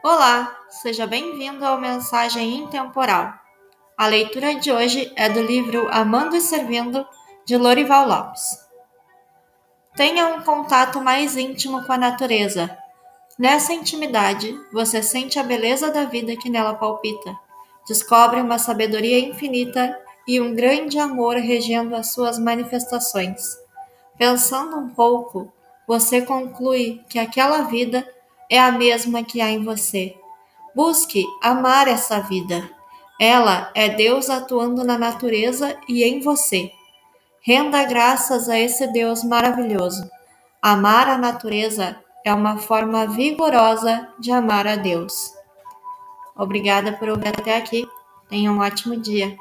Olá, seja bem-vindo ao Mensagem Intemporal. A leitura de hoje é do livro Amando e Servindo, de Lorival Lopes. Tenha um contato mais íntimo com a natureza. Nessa intimidade, você sente a beleza da vida que nela palpita, descobre uma sabedoria infinita e um grande amor regendo as suas manifestações. Pensando um pouco, você conclui que aquela vida é a mesma que há em você. Busque amar essa vida. Ela é Deus atuando na natureza e em você. Renda graças a esse Deus maravilhoso. Amar a natureza é uma forma vigorosa de amar a Deus. Obrigada por ouvir até aqui. Tenha um ótimo dia.